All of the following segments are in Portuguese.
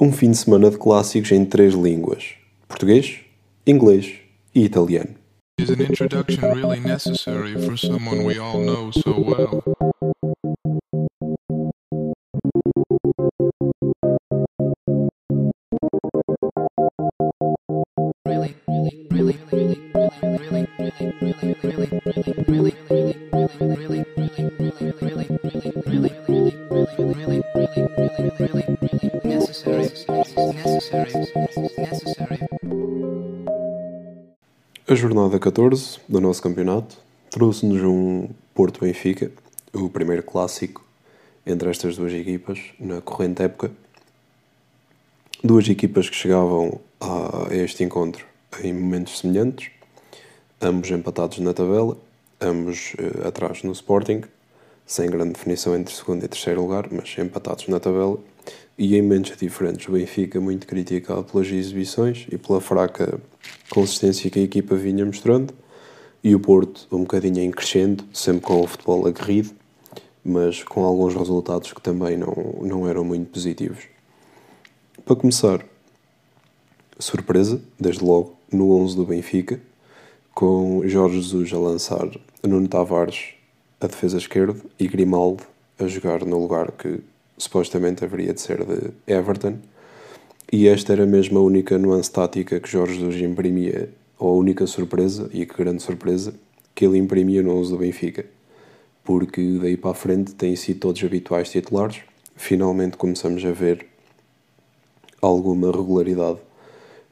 um fim de semana de clássicos em três línguas: português, inglês e italiano. Is an introduction really necessary for someone we all know so well? A jornada 14 do nosso campeonato trouxe-nos um Porto Benfica, o primeiro clássico entre estas duas equipas na corrente época. Duas equipas que chegavam a este encontro em momentos semelhantes, ambos empatados na tabela, ambos uh, atrás no Sporting, sem grande definição entre segundo e terceiro lugar, mas empatados na tabela, e em momentos diferentes. O Benfica muito criticado pelas exibições e pela fraca consistência que a equipa vinha mostrando, e o Porto um bocadinho em crescendo, sempre com o futebol aguerrido, mas com alguns resultados que também não, não eram muito positivos. Para começar, surpresa, desde logo, no 11 do Benfica, com Jorge Jesus a lançar Nuno Tavares a defesa esquerda e Grimaldo a jogar no lugar que supostamente haveria de ser de Everton. E esta era mesmo a única nuance tática que Jorge Jesus imprimia, ou a única surpresa, e que grande surpresa, que ele imprimia no 11 do Benfica. Porque daí para a frente têm sido todos habituais titulares. Finalmente começamos a ver alguma regularidade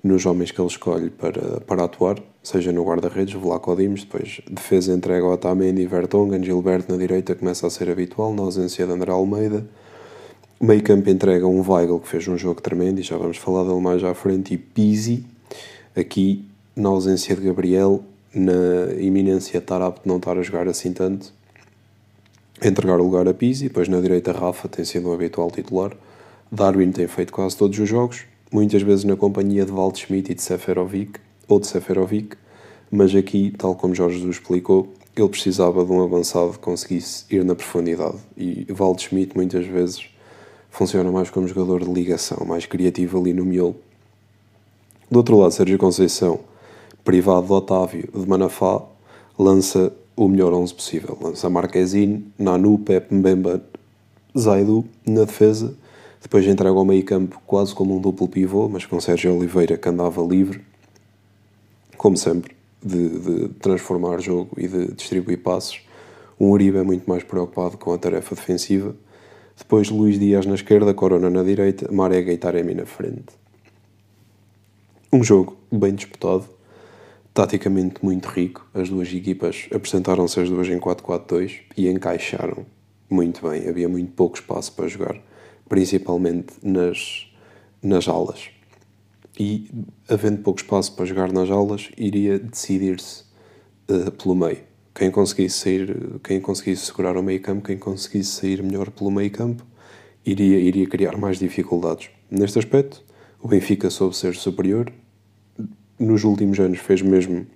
nos homens que ele escolhe para, para atuar, seja no guarda-redes, Vlaco Dimos, depois defesa entrega Otamendi, Vertonghen, Gilberto na direita começa a ser habitual, na ausência de André Almeida. Meio campo entrega um Weigl que fez um jogo tremendo e já vamos falar dele mais à frente, e Pizzi, aqui na ausência de Gabriel, na iminência de estar apto de não estar a jogar assim tanto, entregar o lugar a Pizzi, depois na direita Rafa tem sido um habitual titular, Darwin tem feito quase todos os jogos, muitas vezes na companhia de Waldschmidt e de Seferovic, ou de Seferovic, mas aqui, tal como Jorge Jesus explicou, ele precisava de um avançado que conseguisse ir na profundidade. E Waldschmidt muitas vezes funciona mais como jogador de ligação, mais criativo ali no miolo. Do outro lado, Sérgio Conceição, privado de Otávio de Manafá, lança o melhor 11 possível. Lança Marquezine, Nanu, Pep, Mbemba, Zaidu na defesa depois entrega ao meio campo quase como um duplo pivô, mas com Sérgio Oliveira que andava livre, como sempre, de, de transformar jogo e de distribuir passos. Um Uribe é muito mais preocupado com a tarefa defensiva. Depois Luís Dias na esquerda, Corona na direita, Marega e Taremi na frente. Um jogo bem disputado, taticamente muito rico. As duas equipas apresentaram-se as duas em 4-4-2 e encaixaram muito bem. Havia muito pouco espaço para jogar principalmente nas, nas aulas. E, havendo pouco espaço para jogar nas aulas, iria decidir-se uh, pelo meio. Quem conseguisse sair, quem conseguisse segurar o meio campo, quem conseguisse sair melhor pelo meio campo, iria, iria criar mais dificuldades. Neste aspecto, o Benfica soube ser superior. Nos últimos anos fez mesmo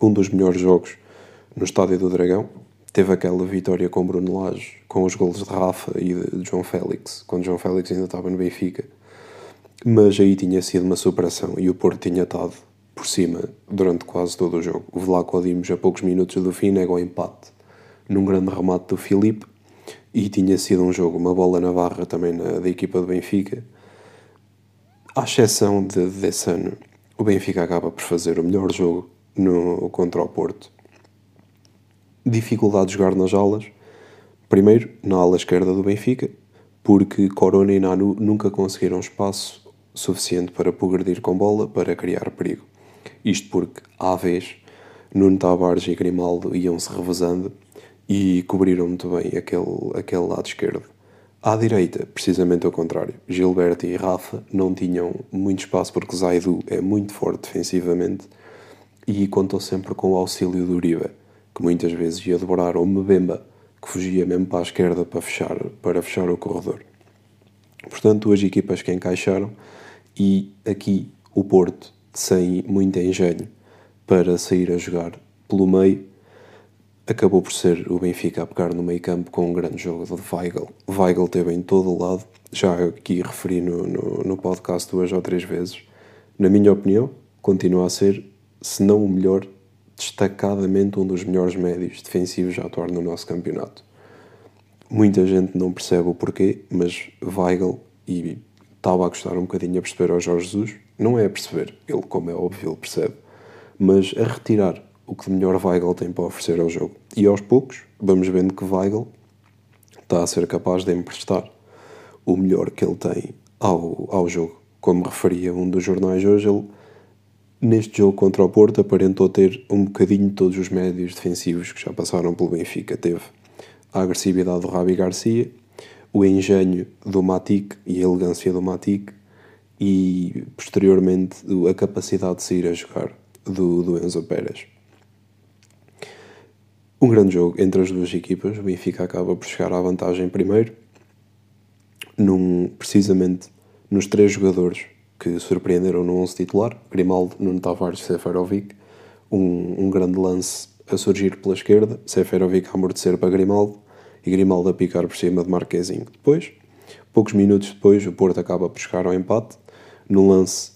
um dos melhores jogos no Estádio do Dragão, teve aquela vitória com Bruno Lage, com os golos de Rafa e de João Félix, quando João Félix ainda estava no Benfica. Mas aí tinha sido uma superação e o Porto tinha estado por cima durante quase todo o jogo. O Vlaco Dimos, a poucos minutos do fim, nega o empate num grande remate do Filipe e tinha sido um jogo, uma bola na barra também na, da equipa do Benfica. À exceção de, desse ano, o Benfica acaba por fazer o melhor jogo no, contra o Porto dificuldade de jogar nas alas. Primeiro, na ala esquerda do Benfica, porque Corona e Nanu nunca conseguiram espaço suficiente para progredir com bola para criar perigo. Isto porque, à vez, Nuno Tavares e Grimaldo iam-se revezando e cobriram muito bem aquele, aquele lado esquerdo. À direita, precisamente ao contrário, Gilberto e Rafa não tinham muito espaço porque Zaidu é muito forte defensivamente e contou sempre com o auxílio do Uribe que muitas vezes ia devorar o Mbemba, que fugia mesmo para a esquerda para fechar, para fechar o corredor. Portanto, duas equipas que encaixaram e aqui o Porto, sem muito engenho para sair a jogar pelo meio, acabou por ser o Benfica a pegar no meio campo com um grande jogo de Weigl. Weigl teve em todo o lado, já aqui referi no, no, no podcast duas ou três vezes. Na minha opinião, continua a ser, se não o melhor, destacadamente um dos melhores médios defensivos a atuar no nosso campeonato. Muita gente não percebe o porquê, mas Weigl, e estava a gostar um bocadinho a perceber ao Jorge Jesus, não é a perceber, ele, como é óbvio, ele percebe, mas a retirar o que de melhor Weigl tem para oferecer ao jogo. E aos poucos, vamos vendo que Weigl está a ser capaz de emprestar o melhor que ele tem ao, ao jogo. Como referia um dos jornais hoje, ele neste jogo contra o Porto aparentou ter um bocadinho todos os médios defensivos que já passaram pelo Benfica. Teve a agressividade do Rabi Garcia, o engenho do Matic e a elegância do Matic e posteriormente a capacidade de sair a jogar do, do Enzo Pérez. Um grande jogo entre as duas equipas. O Benfica acaba por chegar à vantagem primeiro, num, precisamente nos três jogadores que surpreenderam no 11 titular, Grimaldo, Nuno Tavares e Seferovic, um, um grande lance a surgir pela esquerda, Seferovic a amortecer para Grimaldo e Grimaldo a picar por cima de Marquezinho. Depois, poucos minutos depois, o Porto acaba por chegar ao empate, no lance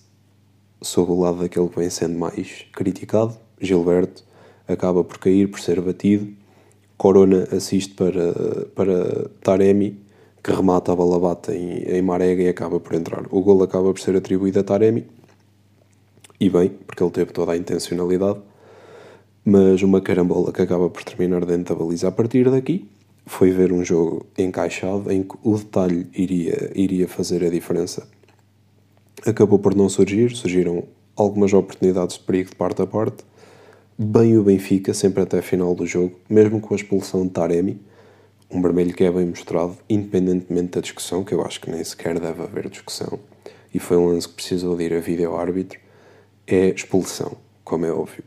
sob o lado daquele que vem sendo mais criticado, Gilberto acaba por cair, por ser batido, Corona assiste para, para Taremi, que remata a bola em, em Marega e acaba por entrar. O gol acaba por ser atribuído a Taremi, e bem, porque ele teve toda a intencionalidade, mas uma carambola que acaba por terminar dentro da baliza a partir daqui foi ver um jogo encaixado em que o detalhe iria, iria fazer a diferença. Acabou por não surgir, surgiram algumas oportunidades de perigo de parte a parte. Bem o Benfica, sempre até a final do jogo, mesmo com a expulsão de Taremi, um vermelho que é bem mostrado, independentemente da discussão, que eu acho que nem sequer deve haver discussão, e foi um lance que precisou de ir a vídeo árbitro, é expulsão, como é óbvio.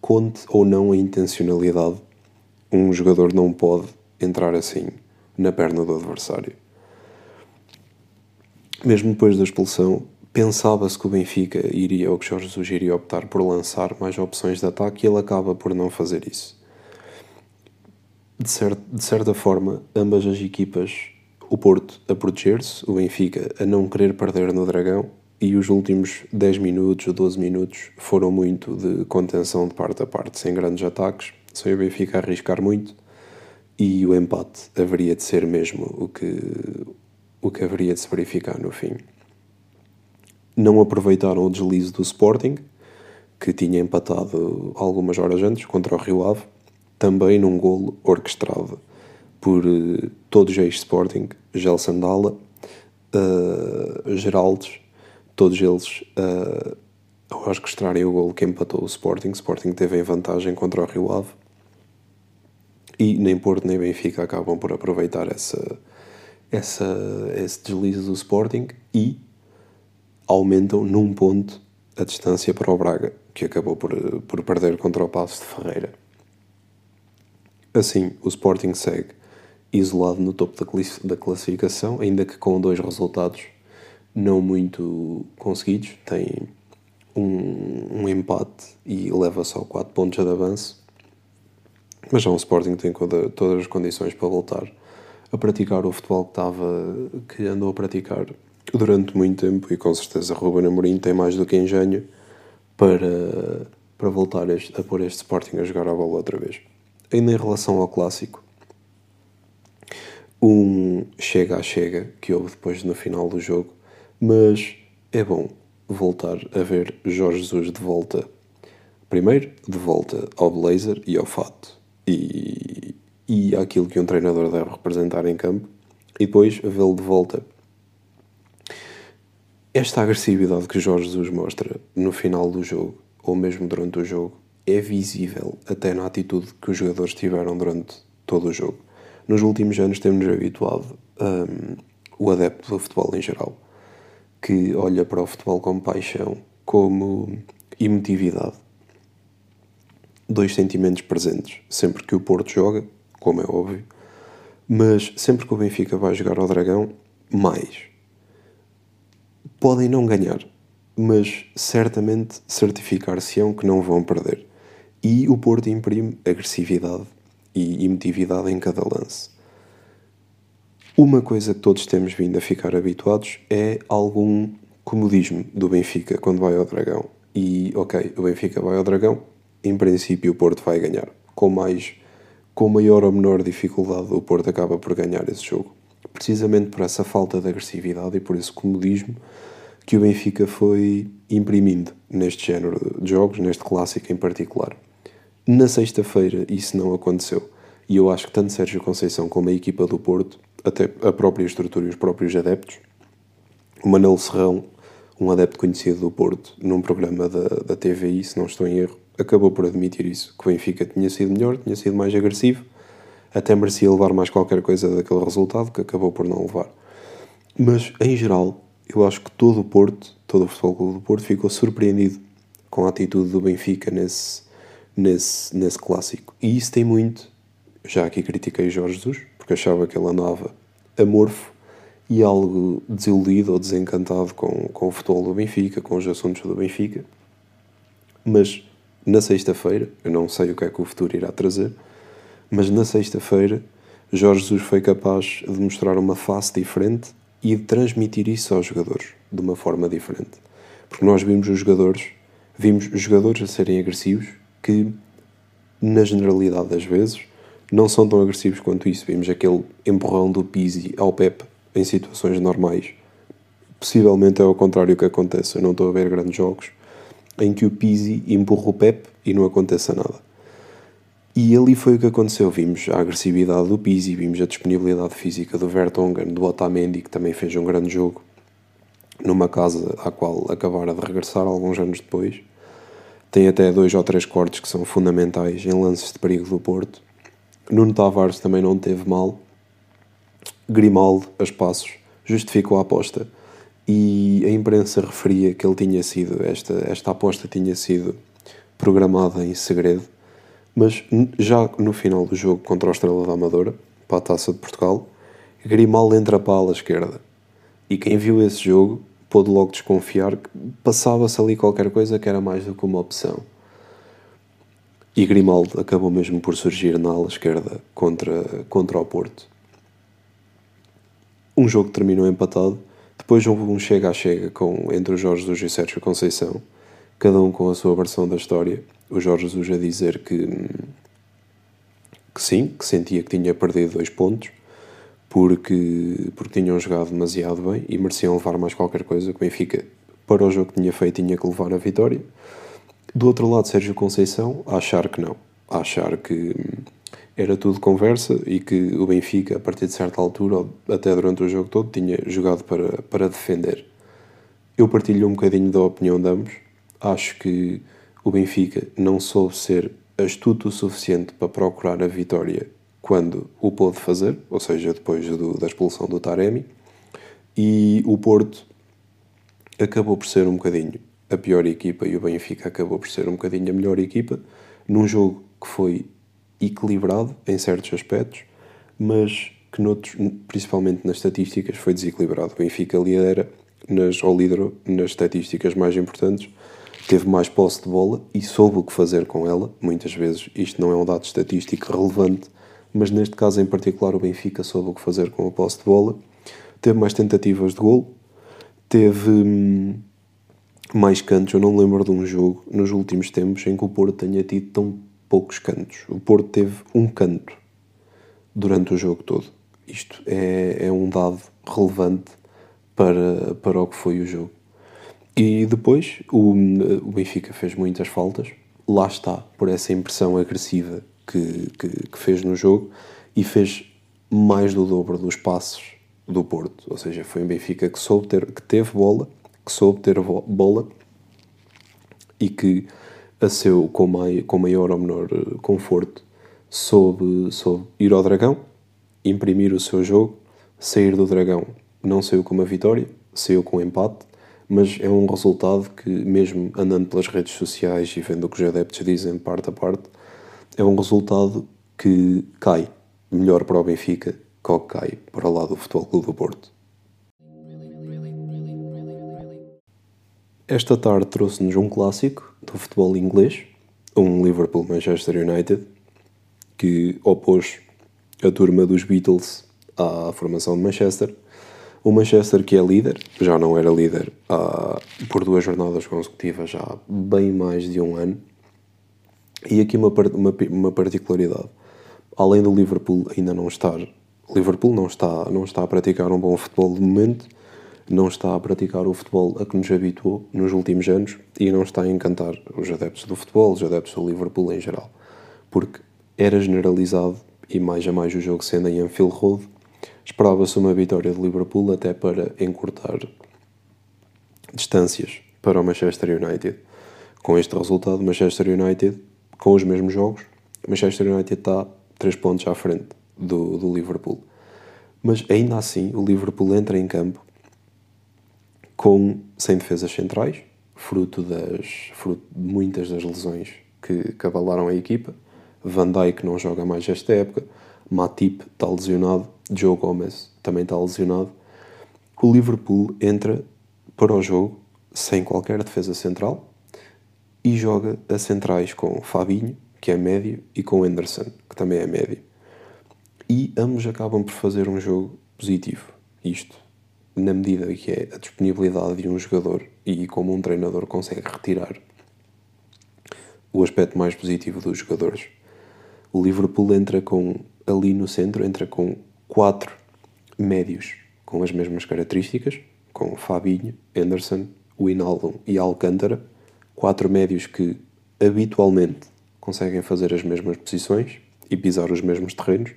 Conte ou não a intencionalidade, um jogador não pode entrar assim na perna do adversário. Mesmo depois da expulsão, pensava-se que o Benfica iria, ou que Jorge Jesus iria optar por lançar mais opções de ataque e ele acaba por não fazer isso de, de certa forma, ambas as equipas, o Porto a proteger-se, o Benfica a não querer perder no Dragão, e os últimos 10 minutos ou 12 minutos foram muito de contenção de parte a parte, sem grandes ataques, sem o Benfica arriscar muito, e o empate haveria de ser mesmo o que, o que haveria de se verificar no fim. Não aproveitaram o deslize do Sporting, que tinha empatado algumas horas antes contra o Rio Ave, também num golo orquestrado por uh, todos os ex-Sporting, Gelson Dalla, uh, Geraldes, todos eles uh, ao orquestrarem o golo que empatou o Sporting. Sporting teve em vantagem contra o Rio Ave e nem Porto nem Benfica acabam por aproveitar essa, essa, esse deslize do Sporting e aumentam num ponto a distância para o Braga, que acabou por, por perder contra o Passo de Ferreira. Assim, o Sporting segue isolado no topo da classificação, ainda que com dois resultados não muito conseguidos. Tem um, um empate e leva só 4 pontos de avanço. Mas já o Sporting tem todas as condições para voltar a praticar o futebol que, estava, que andou a praticar durante muito tempo e com certeza Ruben Amorim tem mais do que engenho para, para voltar a pôr este Sporting a jogar a bola outra vez ainda em relação ao clássico, um chega a chega que houve depois no final do jogo, mas é bom voltar a ver Jorge Jesus de volta. Primeiro, de volta ao blazer e ao fato e, e àquilo que um treinador deve representar em campo, e depois vê-lo de volta. Esta agressividade que Jorge Jesus mostra no final do jogo, ou mesmo durante o jogo, é visível até na atitude que os jogadores tiveram durante todo o jogo. Nos últimos anos temos-nos habituado um, o adepto do futebol em geral, que olha para o futebol como paixão, como emotividade. Dois sentimentos presentes, sempre que o Porto joga, como é óbvio, mas sempre que o Benfica vai jogar ao Dragão, mais. Podem não ganhar, mas certamente certificar-se-ão que não vão perder. E o Porto imprime agressividade e emotividade em cada lance. Uma coisa que todos temos vindo a ficar habituados é algum comodismo do Benfica quando vai ao Dragão. E, ok, o Benfica vai ao Dragão, em princípio o Porto vai ganhar. Com mais, com maior ou menor dificuldade, o Porto acaba por ganhar esse jogo. Precisamente por essa falta de agressividade e por esse comodismo que o Benfica foi imprimindo neste género de jogos, neste clássico em particular. Na sexta-feira isso não aconteceu. E eu acho que tanto Sérgio Conceição como a equipa do Porto, até a própria estrutura e os próprios adeptos, o Manel Serrão, um adepto conhecido do Porto, num programa da, da TVI, se não estou em erro, acabou por admitir isso, que o Benfica tinha sido melhor, tinha sido mais agressivo, até merecia levar mais qualquer coisa daquele resultado, que acabou por não levar. Mas, em geral, eu acho que todo o Porto, todo o Futebol Clube do Porto, ficou surpreendido com a atitude do Benfica nesse, nesse, nesse clássico. E isso tem muito. Já aqui critiquei Jorge Jesus, porque achava que ele andava amorfo e algo desiludido ou desencantado com, com o futebol do Benfica, com os assuntos do Benfica. Mas na sexta-feira, eu não sei o que é que o futuro irá trazer, mas na sexta-feira Jorge Jesus foi capaz de mostrar uma face diferente e de transmitir isso aos jogadores de uma forma diferente. Porque nós vimos os jogadores, vimos os jogadores a serem agressivos que, na generalidade das vezes, não são tão agressivos quanto isso. Vimos aquele empurrão do Pizzi ao Pep em situações normais. Possivelmente é ao contrário que acontece. Eu não estou a ver grandes jogos em que o Pizzi empurra o Pep e não aconteça nada. E ali foi o que aconteceu. Vimos a agressividade do Pizzi, vimos a disponibilidade física do Vertonghen, do Otamendi, que também fez um grande jogo numa casa à qual acabara de regressar alguns anos depois. Tem até dois ou três cortes que são fundamentais em lances de perigo do Porto. Nuno Tavares também não teve mal. Grimaldo, a espaços, justificou a aposta e a imprensa referia que ele tinha sido, esta, esta aposta tinha sido programada em segredo, mas já no final do jogo contra o Estrela da Amadora, para a Taça de Portugal, Grimaldo entra para a ala esquerda. E quem viu esse jogo pôde logo desconfiar que passava-se ali qualquer coisa que era mais do que uma opção. E Grimaldo acabou mesmo por surgir na ala esquerda contra, contra o Porto. Um jogo que terminou empatado depois houve um chega a chega com, entre o Jorge Jesus e Sérgio Conceição, cada um com a sua versão da história. O Jorge Jesus a dizer que, que sim, que sentia que tinha perdido dois pontos, porque, porque tinham jogado demasiado bem e mereciam levar mais qualquer coisa. Que o Benfica, para o jogo que tinha feito, tinha que levar a vitória. Do outro lado, Sérgio Conceição a achar que não, a achar que era tudo conversa e que o Benfica, a partir de certa altura, até durante o jogo todo, tinha jogado para, para defender. Eu partilho um bocadinho da opinião de ambos. Acho que o Benfica não soube ser astuto o suficiente para procurar a vitória quando o pôde fazer, ou seja, depois do, da expulsão do Taremi, e o Porto acabou por ser um bocadinho a pior equipa e o Benfica acabou por ser um bocadinho a melhor equipa, num jogo que foi equilibrado em certos aspectos, mas que noutros, principalmente nas estatísticas, foi desequilibrado. O Benfica lidera nas, ou liderou nas estatísticas mais importantes, teve mais posse de bola e soube o que fazer com ela. Muitas vezes isto não é um dado estatístico relevante, mas neste caso em particular o Benfica soube o que fazer com a posse de bola. Teve mais tentativas de gol, teve hum, mais cantos. Eu não lembro de um jogo nos últimos tempos em que o Porto tenha tido tão poucos cantos. O Porto teve um canto durante o jogo todo. Isto é, é um dado relevante para, para o que foi o jogo. E depois o, o Benfica fez muitas faltas. Lá está, por essa impressão agressiva que, que, que fez no jogo e fez mais do dobro dos passos do Porto. Ou seja, foi um Benfica que soube ter, que teve bola, que soube ter bola e que a seu com, mai, com maior ou menor eh, conforto, soube, soube ir ao Dragão, imprimir o seu jogo, sair do Dragão. Não saiu com uma vitória, saiu com um empate, mas é um resultado que, mesmo andando pelas redes sociais e vendo o que os adeptos dizem parte a parte, é um resultado que cai melhor para o Benfica que o que cai para lado do Futebol Clube do Porto. Esta tarde trouxe-nos um clássico do futebol inglês, um Liverpool-Manchester United, que opôs a turma dos Beatles à formação de Manchester. O Manchester que é líder, já não era líder há, por duas jornadas consecutivas, já há bem mais de um ano. E aqui uma, uma, uma particularidade. Além do Liverpool ainda não estar... Liverpool não está, não está a praticar um bom futebol de momento, não está a praticar o futebol a que nos habituou nos últimos anos e não está a encantar os adeptos do futebol, os adeptos do Liverpool em geral. Porque era generalizado, e mais a mais o jogo sendo em Anfield Road, esperava-se uma vitória de Liverpool até para encurtar distâncias para o Manchester United. Com este resultado, Manchester United, com os mesmos jogos, Manchester United está 3 pontos à frente do, do Liverpool. Mas ainda assim, o Liverpool entra em campo com sem defesas centrais, fruto, das, fruto de muitas das lesões que cavalaram a equipa. Van Dijk não joga mais esta época, Matip está lesionado, Joe Gomez também está lesionado. O Liverpool entra para o jogo sem qualquer defesa central e joga a centrais com Fabinho, que é médio, e com Anderson, que também é médio. E ambos acabam por fazer um jogo positivo. Isto na medida que é a disponibilidade de um jogador e como um treinador consegue retirar o aspecto mais positivo dos jogadores. O Liverpool entra com, ali no centro, entra com quatro médios com as mesmas características, com Fabinho, Anderson, Wijnaldum e Alcântara, quatro médios que habitualmente conseguem fazer as mesmas posições e pisar os mesmos terrenos,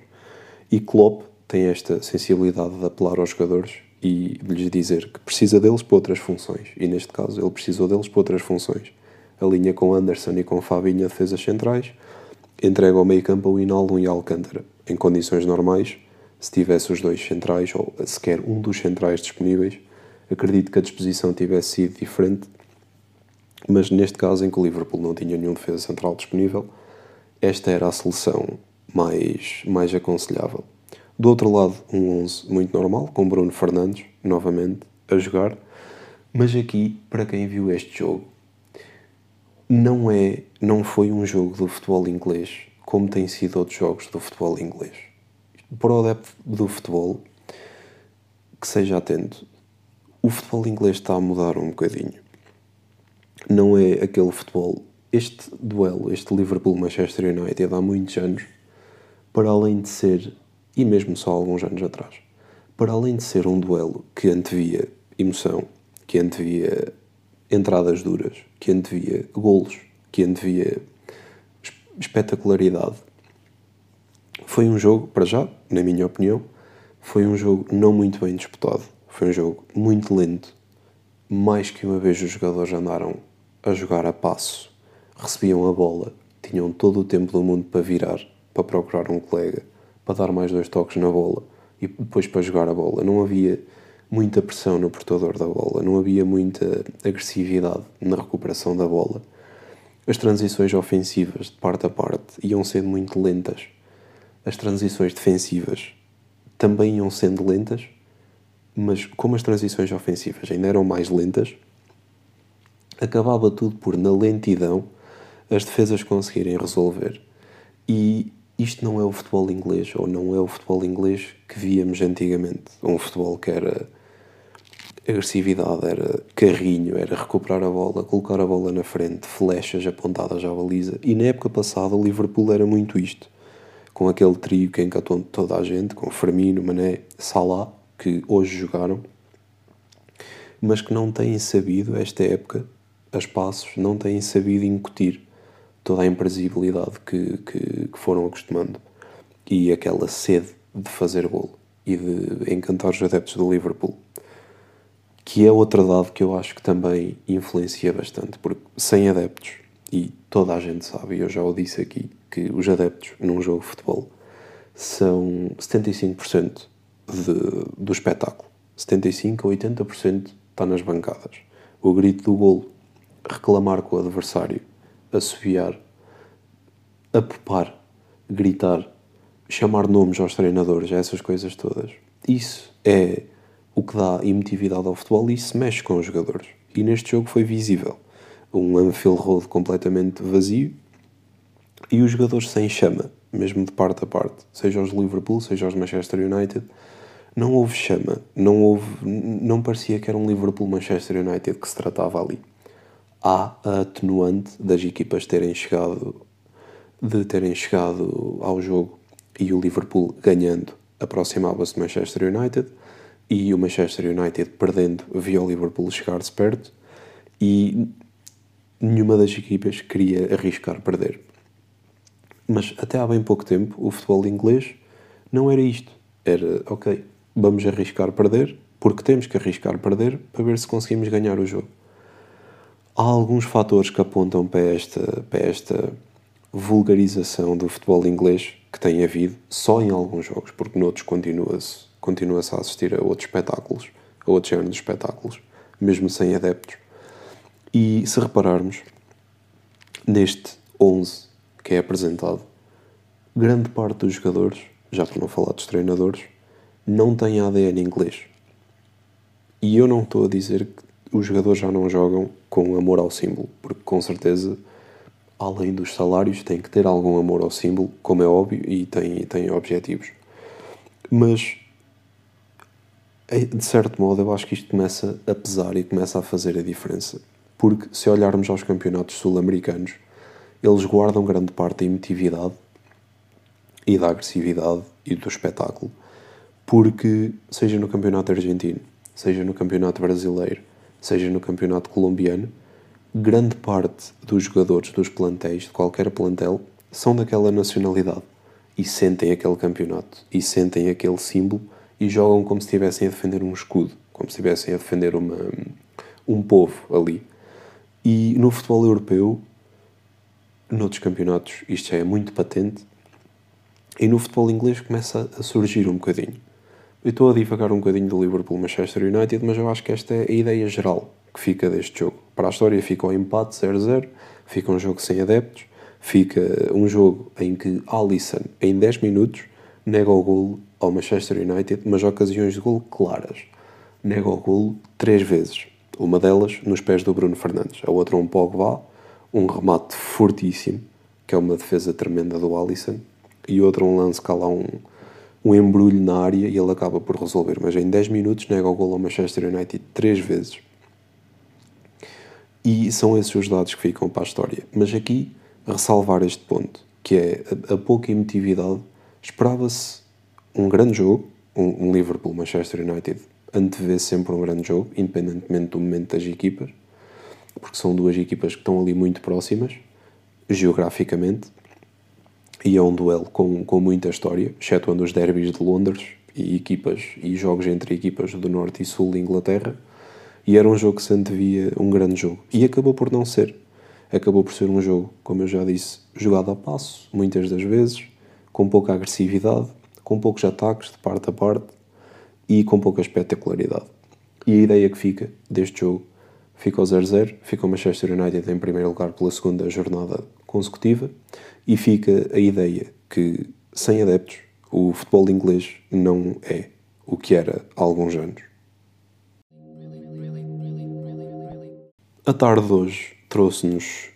e Klopp tem esta sensibilidade de apelar aos jogadores e lhes dizer que precisa deles para outras funções. E neste caso ele precisou deles para outras funções. A linha com Anderson e com Fabinho a defesas centrais, entrega ao meio campo o Hinaldo e Alcântara. Em condições normais, se tivesse os dois centrais, ou sequer um dos centrais disponíveis, acredito que a disposição tivesse sido diferente, mas neste caso em que o Liverpool não tinha nenhum defesa central disponível, esta era a solução mais, mais aconselhável. Do outro lado, um 11 muito normal, com Bruno Fernandes, novamente, a jogar. Mas aqui, para quem viu este jogo, não é, não foi um jogo do futebol inglês como tem sido outros jogos do futebol inglês. Para o adepto do futebol, que seja atento, o futebol inglês está a mudar um bocadinho. Não é aquele futebol. Este duelo, este Liverpool-Manchester United, há muitos anos, para além de ser e mesmo só alguns anos atrás. Para além de ser um duelo que antevia emoção, que antevia entradas duras, que antevia golos, que antevia espetacularidade, foi um jogo, para já, na minha opinião, foi um jogo não muito bem disputado. Foi um jogo muito lento. Mais que uma vez os jogadores andaram a jogar a passo, recebiam a bola, tinham todo o tempo do mundo para virar, para procurar um colega para dar mais dois toques na bola e depois para jogar a bola. Não havia muita pressão no portador da bola, não havia muita agressividade na recuperação da bola. As transições ofensivas de parte a parte iam sendo muito lentas. As transições defensivas também iam sendo lentas, mas como as transições ofensivas ainda eram mais lentas, acabava tudo por, na lentidão, as defesas conseguirem resolver. E isto não é o futebol inglês, ou não é o futebol inglês que víamos antigamente. Um futebol que era agressividade, era carrinho, era recuperar a bola, colocar a bola na frente, flechas apontadas à baliza. E na época passada o Liverpool era muito isto, com aquele trio que encantou toda a gente, com Firmino, Mané, Salah, que hoje jogaram, mas que não têm sabido, esta época, a espaços, não têm sabido incutir toda a imprevisibilidade que, que, que, foram acostumando e aquela sede de fazer golo e de encantar os adeptos do Liverpool. Que é outra dado que eu acho que também influencia bastante, porque sem adeptos, e toda a gente sabe, e eu já o disse aqui, que os adeptos num jogo de futebol são 75% de, do espetáculo. 75% a 80% está nas bancadas. O grito do golo, reclamar com o adversário assobiar, apopar, gritar, chamar nomes aos treinadores, essas coisas todas. Isso é o que dá emotividade ao futebol e isso mexe com os jogadores. E neste jogo foi visível. Um Anfield Road completamente vazio e os jogadores sem chama. mesmo de parte a parte, seja os Liverpool, seja os Manchester United, não houve chama, não houve, não parecia que era um Liverpool-Manchester United que se tratava ali. Há a atenuante das equipas terem chegado, de terem chegado ao jogo e o Liverpool ganhando aproximava-se Manchester United e o Manchester United perdendo via o Liverpool chegar-se perto e nenhuma das equipas queria arriscar perder. Mas até há bem pouco tempo o futebol inglês não era isto. Era, ok, vamos arriscar perder, porque temos que arriscar perder para ver se conseguimos ganhar o jogo. Há alguns fatores que apontam para esta, para esta vulgarização do futebol inglês que tem havido só em alguns jogos, porque noutros continua-se continua a assistir a outros espetáculos, a outros géneros de espetáculos, mesmo sem adeptos. E se repararmos, neste 11 que é apresentado, grande parte dos jogadores, já para não falar dos treinadores, não tem ADN inglês. E eu não estou a dizer que os jogadores já não jogam com amor ao símbolo, porque com certeza, além dos salários, tem que ter algum amor ao símbolo, como é óbvio, e tem, tem objetivos. Mas, de certo modo, eu acho que isto começa a pesar e começa a fazer a diferença. Porque se olharmos aos campeonatos sul-americanos, eles guardam grande parte da emotividade e da agressividade e do espetáculo porque, seja no campeonato argentino, seja no campeonato brasileiro, seja no campeonato colombiano, grande parte dos jogadores dos plantéis, de qualquer plantel, são daquela nacionalidade e sentem aquele campeonato e sentem aquele símbolo e jogam como se estivessem a defender um escudo, como se estivessem a defender uma, um povo ali. E no futebol europeu, noutros campeonatos, isto já é muito patente, e no futebol inglês começa a surgir um bocadinho. Eu estou a divagar um bocadinho do Liverpool Manchester United, mas eu acho que esta é a ideia geral que fica deste jogo. Para a história fica o empate 0-0, fica um jogo sem adeptos, fica um jogo em que Alisson, em 10 minutos, nega o golo ao Manchester United, mas ocasiões de golo claras. Nega o golo três vezes. Uma delas nos pés do Bruno Fernandes, a outra um Pogba, um remate fortíssimo, que é uma defesa tremenda do Alisson, e outra um lance que há lá um um embrulho na área e ele acaba por resolver. Mas em 10 minutos nega o gol ao Manchester United três vezes. E são esses os dados que ficam para a história. Mas aqui, ressalvar este ponto, que é a, a pouca emotividade, esperava-se um grande jogo, um, um Liverpool-Manchester United antevê sempre um grande jogo, independentemente do momento das equipas, porque são duas equipas que estão ali muito próximas, geograficamente, e é um duelo com, com muita história, excetuando os derbys de Londres e equipas e jogos entre equipas do norte e sul de Inglaterra. E era um jogo que se antevia um grande jogo. E acabou por não ser. Acabou por ser um jogo, como eu já disse, jogado a passo, muitas das vezes, com pouca agressividade, com poucos ataques de parte a parte e com pouca espetacularidade. E a ideia que fica deste jogo fica o 0-0, fica o Manchester United em primeiro lugar pela segunda jornada consecutiva e fica a ideia que, sem adeptos, o futebol inglês não é o que era há alguns anos. A tarde de hoje trouxe-nos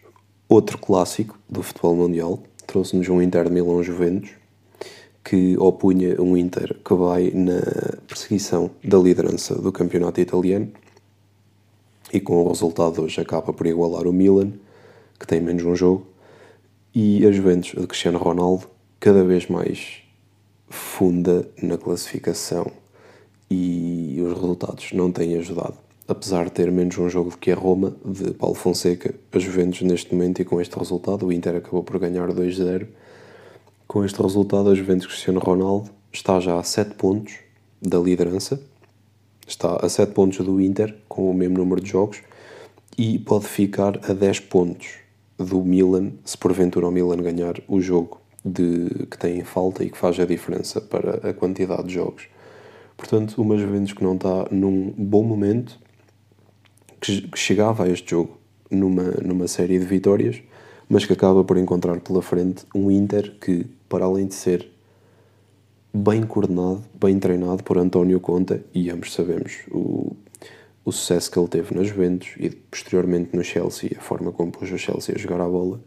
outro clássico do futebol mundial, trouxe-nos um Inter Milão Juventus, que opunha um Inter que vai na perseguição da liderança do campeonato italiano e com o resultado hoje acaba por igualar o Milan, que tem menos um jogo, e a Juventus de Cristiano Ronaldo cada vez mais funda na classificação e os resultados não têm ajudado. Apesar de ter menos um jogo do que a Roma, de Paulo Fonseca, a Juventus neste momento e com este resultado, o Inter acabou por ganhar 2-0. Com este resultado, a Juventus Cristiano Ronaldo está já a 7 pontos da liderança, está a 7 pontos do Inter, com o mesmo número de jogos, e pode ficar a 10 pontos do Milan, se porventura o Milan ganhar o jogo de, que tem em falta e que faz a diferença para a quantidade de jogos. Portanto, uma Juventus que não está num bom momento, que, que chegava a este jogo numa, numa série de vitórias, mas que acaba por encontrar pela frente um Inter que, para além de ser bem coordenado, bem treinado por António Conta, e ambos sabemos o, o sucesso que ele teve na Juventus e posteriormente no Chelsea, a forma como pôs o Chelsea a jogar a bola,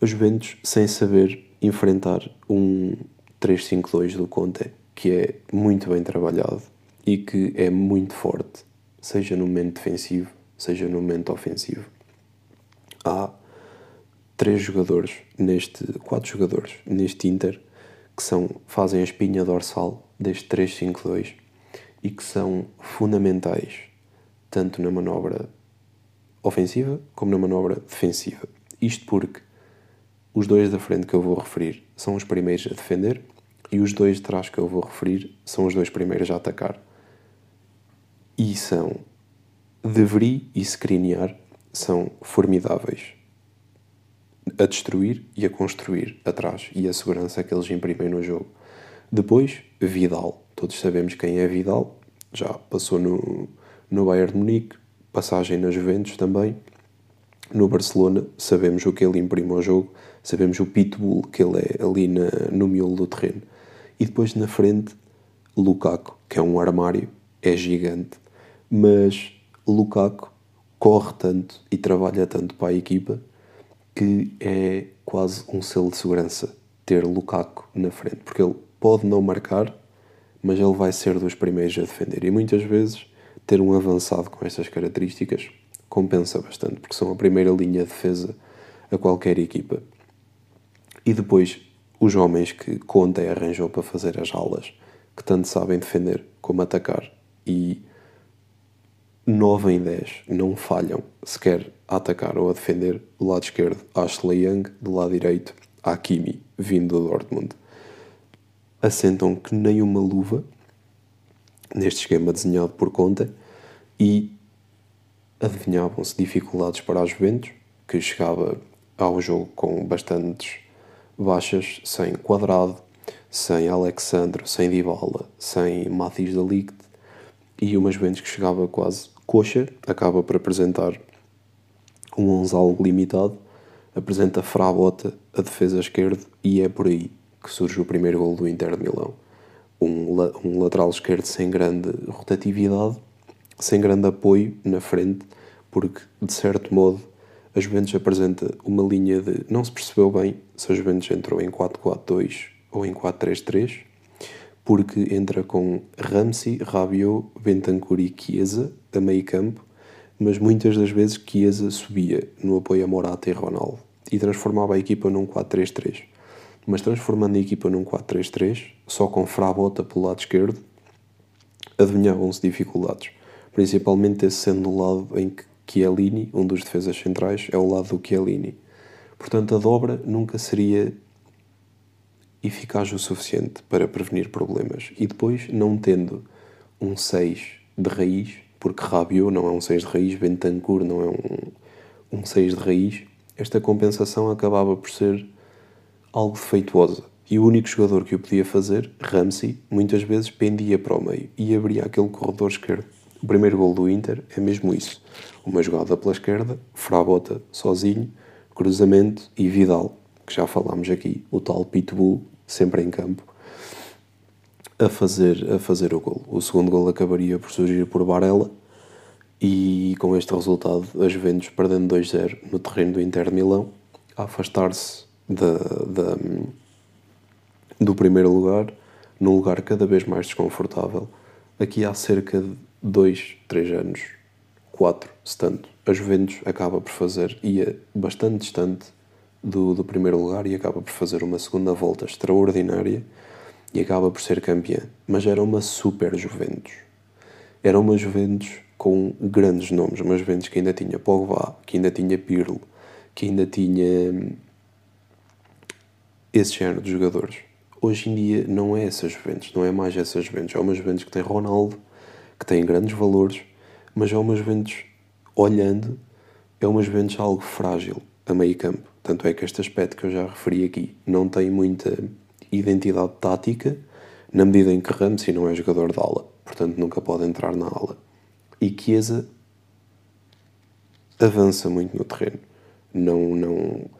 a Juventus sem saber enfrentar um 3-5-2 do Conte, que é muito bem trabalhado e que é muito forte, seja no momento defensivo, seja no momento ofensivo. Há três jogadores neste, quatro jogadores neste Inter que são, fazem a espinha dorsal deste 3-5-2 e que são fundamentais tanto na manobra ofensiva como na manobra defensiva. Isto porque os dois da frente que eu vou referir são os primeiros a defender e os dois de trás que eu vou referir são os dois primeiros a atacar. E são Devery e Skriniar são formidáveis a destruir e a construir atrás e a segurança que eles imprimem no jogo. Depois, Vidal. Todos sabemos quem é Vidal. Já passou no, no Bayern de Munique, passagem na Juventus também. No Barcelona, sabemos o que ele imprime ao jogo, sabemos o pitbull que ele é ali na, no miolo do terreno. E depois na frente, Lukaku, que é um armário, é gigante. Mas Lukaku corre tanto e trabalha tanto para a equipa que é quase um selo de segurança ter Lukaku na frente, porque ele pode não marcar, mas ele vai ser dos primeiros a defender. E muitas vezes ter um avançado com estas características compensa bastante, porque são a primeira linha de defesa a qualquer equipa. E depois os homens que Conte arranjou para fazer as alas, que tanto sabem defender como atacar, e 9 em 10 não falham sequer a atacar ou a defender. Do lado esquerdo, Ashley Young, do lado direito, Hakimi, vindo do Dortmund. Assentam que nem uma luva neste esquema desenhado por conta e adivinhavam-se dificuldades para a Juventus, que chegava ao jogo com bastantes baixas, sem Quadrado, sem Alexandre, sem Dybala, sem Mathis da Ligt e uma Juventus que chegava quase coxa, acaba por apresentar um 11 algo limitado, apresenta Frabota a defesa esquerda e é por aí que surge o primeiro gol do Inter de Milão. Um, um lateral esquerdo sem grande rotatividade, sem grande apoio na frente, porque de certo modo a Juventus apresenta uma linha de. Não se percebeu bem se a Juventus entrou em 4-4-2 ou em 4-3-3, porque entra com Ramsey, Rabiot, Bentancur e Chiesa a meio campo mas muitas das vezes Chiesa subia no apoio a Morata e Ronaldo e transformava a equipa num 4-3-3. Mas transformando a equipa num 4-3-3, só com Frabota pelo lado esquerdo, adivinhavam-se dificuldades, principalmente esse sendo o lado em que Chiellini, um dos defesas centrais, é o lado do Chiellini. Portanto, a dobra nunca seria eficaz o suficiente para prevenir problemas. E depois, não tendo um 6 de raiz, porque Rabiot não é um 6 de raiz, Bentancur não é um, um 6 de raiz, esta compensação acabava por ser algo defeituosa. E o único jogador que o podia fazer, Ramsey, muitas vezes pendia para o meio e abria aquele corredor esquerdo. O primeiro gol do Inter é mesmo isso. Uma jogada pela esquerda, Frabota sozinho, cruzamento e Vidal, que já falámos aqui, o tal Pitbull, sempre em campo, a fazer, a fazer o gol. O segundo gol acabaria por surgir por Varela e com este resultado a Juventus perdendo 2-0 no terreno do Inter de Milão, a afastar-se da, da, do primeiro lugar, num lugar cada vez mais desconfortável. Aqui há cerca de 2, 3 anos, 4, se tanto, a Juventus acaba por fazer, ia bastante distante do, do primeiro lugar e acaba por fazer uma segunda volta extraordinária e acaba por ser campeã. Mas era uma super Juventus. Era uma Juventus com grandes nomes, uma Juventus que ainda tinha Pogba, que ainda tinha Pirlo, que ainda tinha hum, esse género de jogadores. Hoje em dia não é essa Juventus, não é mais essa Juventus. É uma Juventus que tem Ronaldo, que tem grandes valores, mas é uma Juventus, olhando, é uma Juventus algo frágil a meio campo. Tanto é que este aspecto que eu já referi aqui não tem muita identidade tática, na medida em que Ramsey não é jogador de ala, portanto nunca pode entrar na ala. E Chiesa avança muito no terreno, não, não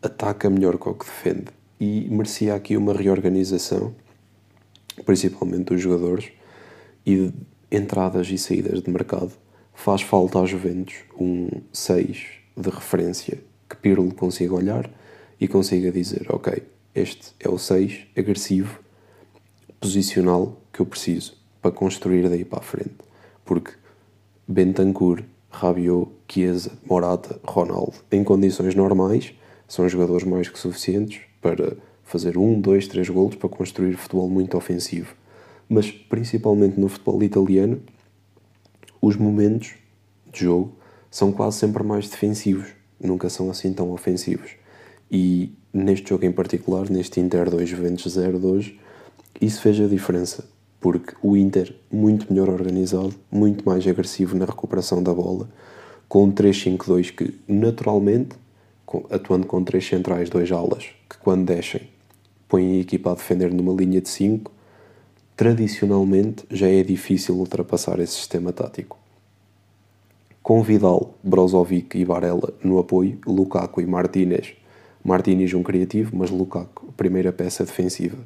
ataca melhor que o que defende. E merecia aqui uma reorganização, principalmente dos jogadores, e entradas e saídas de mercado. Faz falta aos Juventus um 6 de referência que Pirlo consiga olhar e consiga dizer: Ok, este é o 6 agressivo, posicional que eu preciso para construir daí para a frente. Porque Bentancur, Rabiot, Chiesa, Morata, Ronaldo, em condições normais, são jogadores mais que suficientes para fazer um, dois, três golos para construir futebol muito ofensivo. Mas principalmente no futebol italiano, os momentos de jogo são quase sempre mais defensivos, nunca são assim tão ofensivos. E neste jogo em particular, neste Inter 2 Juventus 0 de hoje, isso fez a diferença, porque o Inter, muito melhor organizado, muito mais agressivo na recuperação da bola, com um 3-5-2 que, naturalmente, atuando com três centrais, dois alas, que quando descem põem a equipa a defender numa linha de 5, tradicionalmente já é difícil ultrapassar esse sistema tático. Com Vidal, Brozovic e Varela no apoio, Lukaku e Martínez, Martínez um criativo, mas Lukaku, primeira peça defensiva.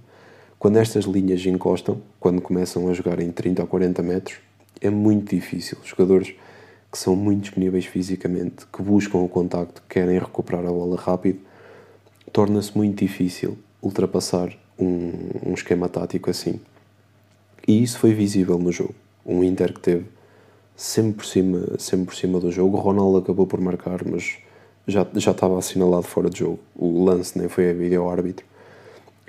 Quando estas linhas encostam, quando começam a jogar em 30 ou 40 metros, é muito difícil. Jogadores que são muito disponíveis fisicamente, que buscam o contacto, que querem recuperar a bola rápido, torna-se muito difícil ultrapassar um, um esquema tático assim. E isso foi visível no jogo. Um Inter que teve sempre por cima, sempre por cima do jogo. O Ronaldo acabou por marcar, mas já, já estava assinalado fora de jogo. O lance nem foi a vídeo árbitro.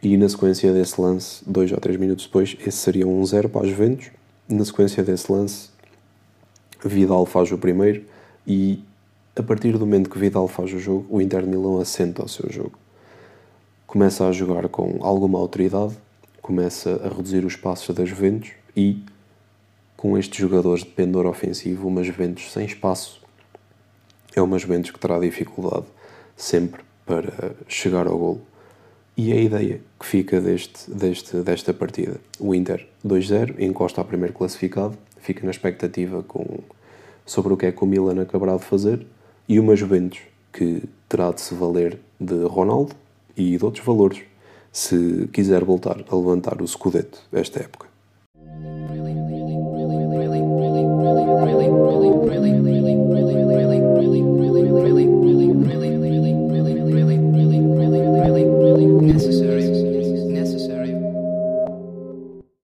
E na sequência desse lance, dois ou três minutos depois, esse seria um zero para os Juventus. Na sequência desse lance, Vidal faz o primeiro e a partir do momento que Vidal faz o jogo, o Inter de Milão assenta ao seu jogo. Começa a jogar com alguma autoridade, começa a reduzir os passos das Juventus e, com estes jogadores de pendor ofensivo, uma Juventus sem espaço é uma Juventus que terá dificuldade sempre para chegar ao golo. E a ideia que fica deste, deste, desta partida, o Inter 2-0 encosta ao primeiro classificado, fica na expectativa com, sobre o que é que o Milan acabará de fazer, e uma Juventus que terá de se valer de Ronaldo e de outros valores se quiser voltar a levantar o Scudetto esta época.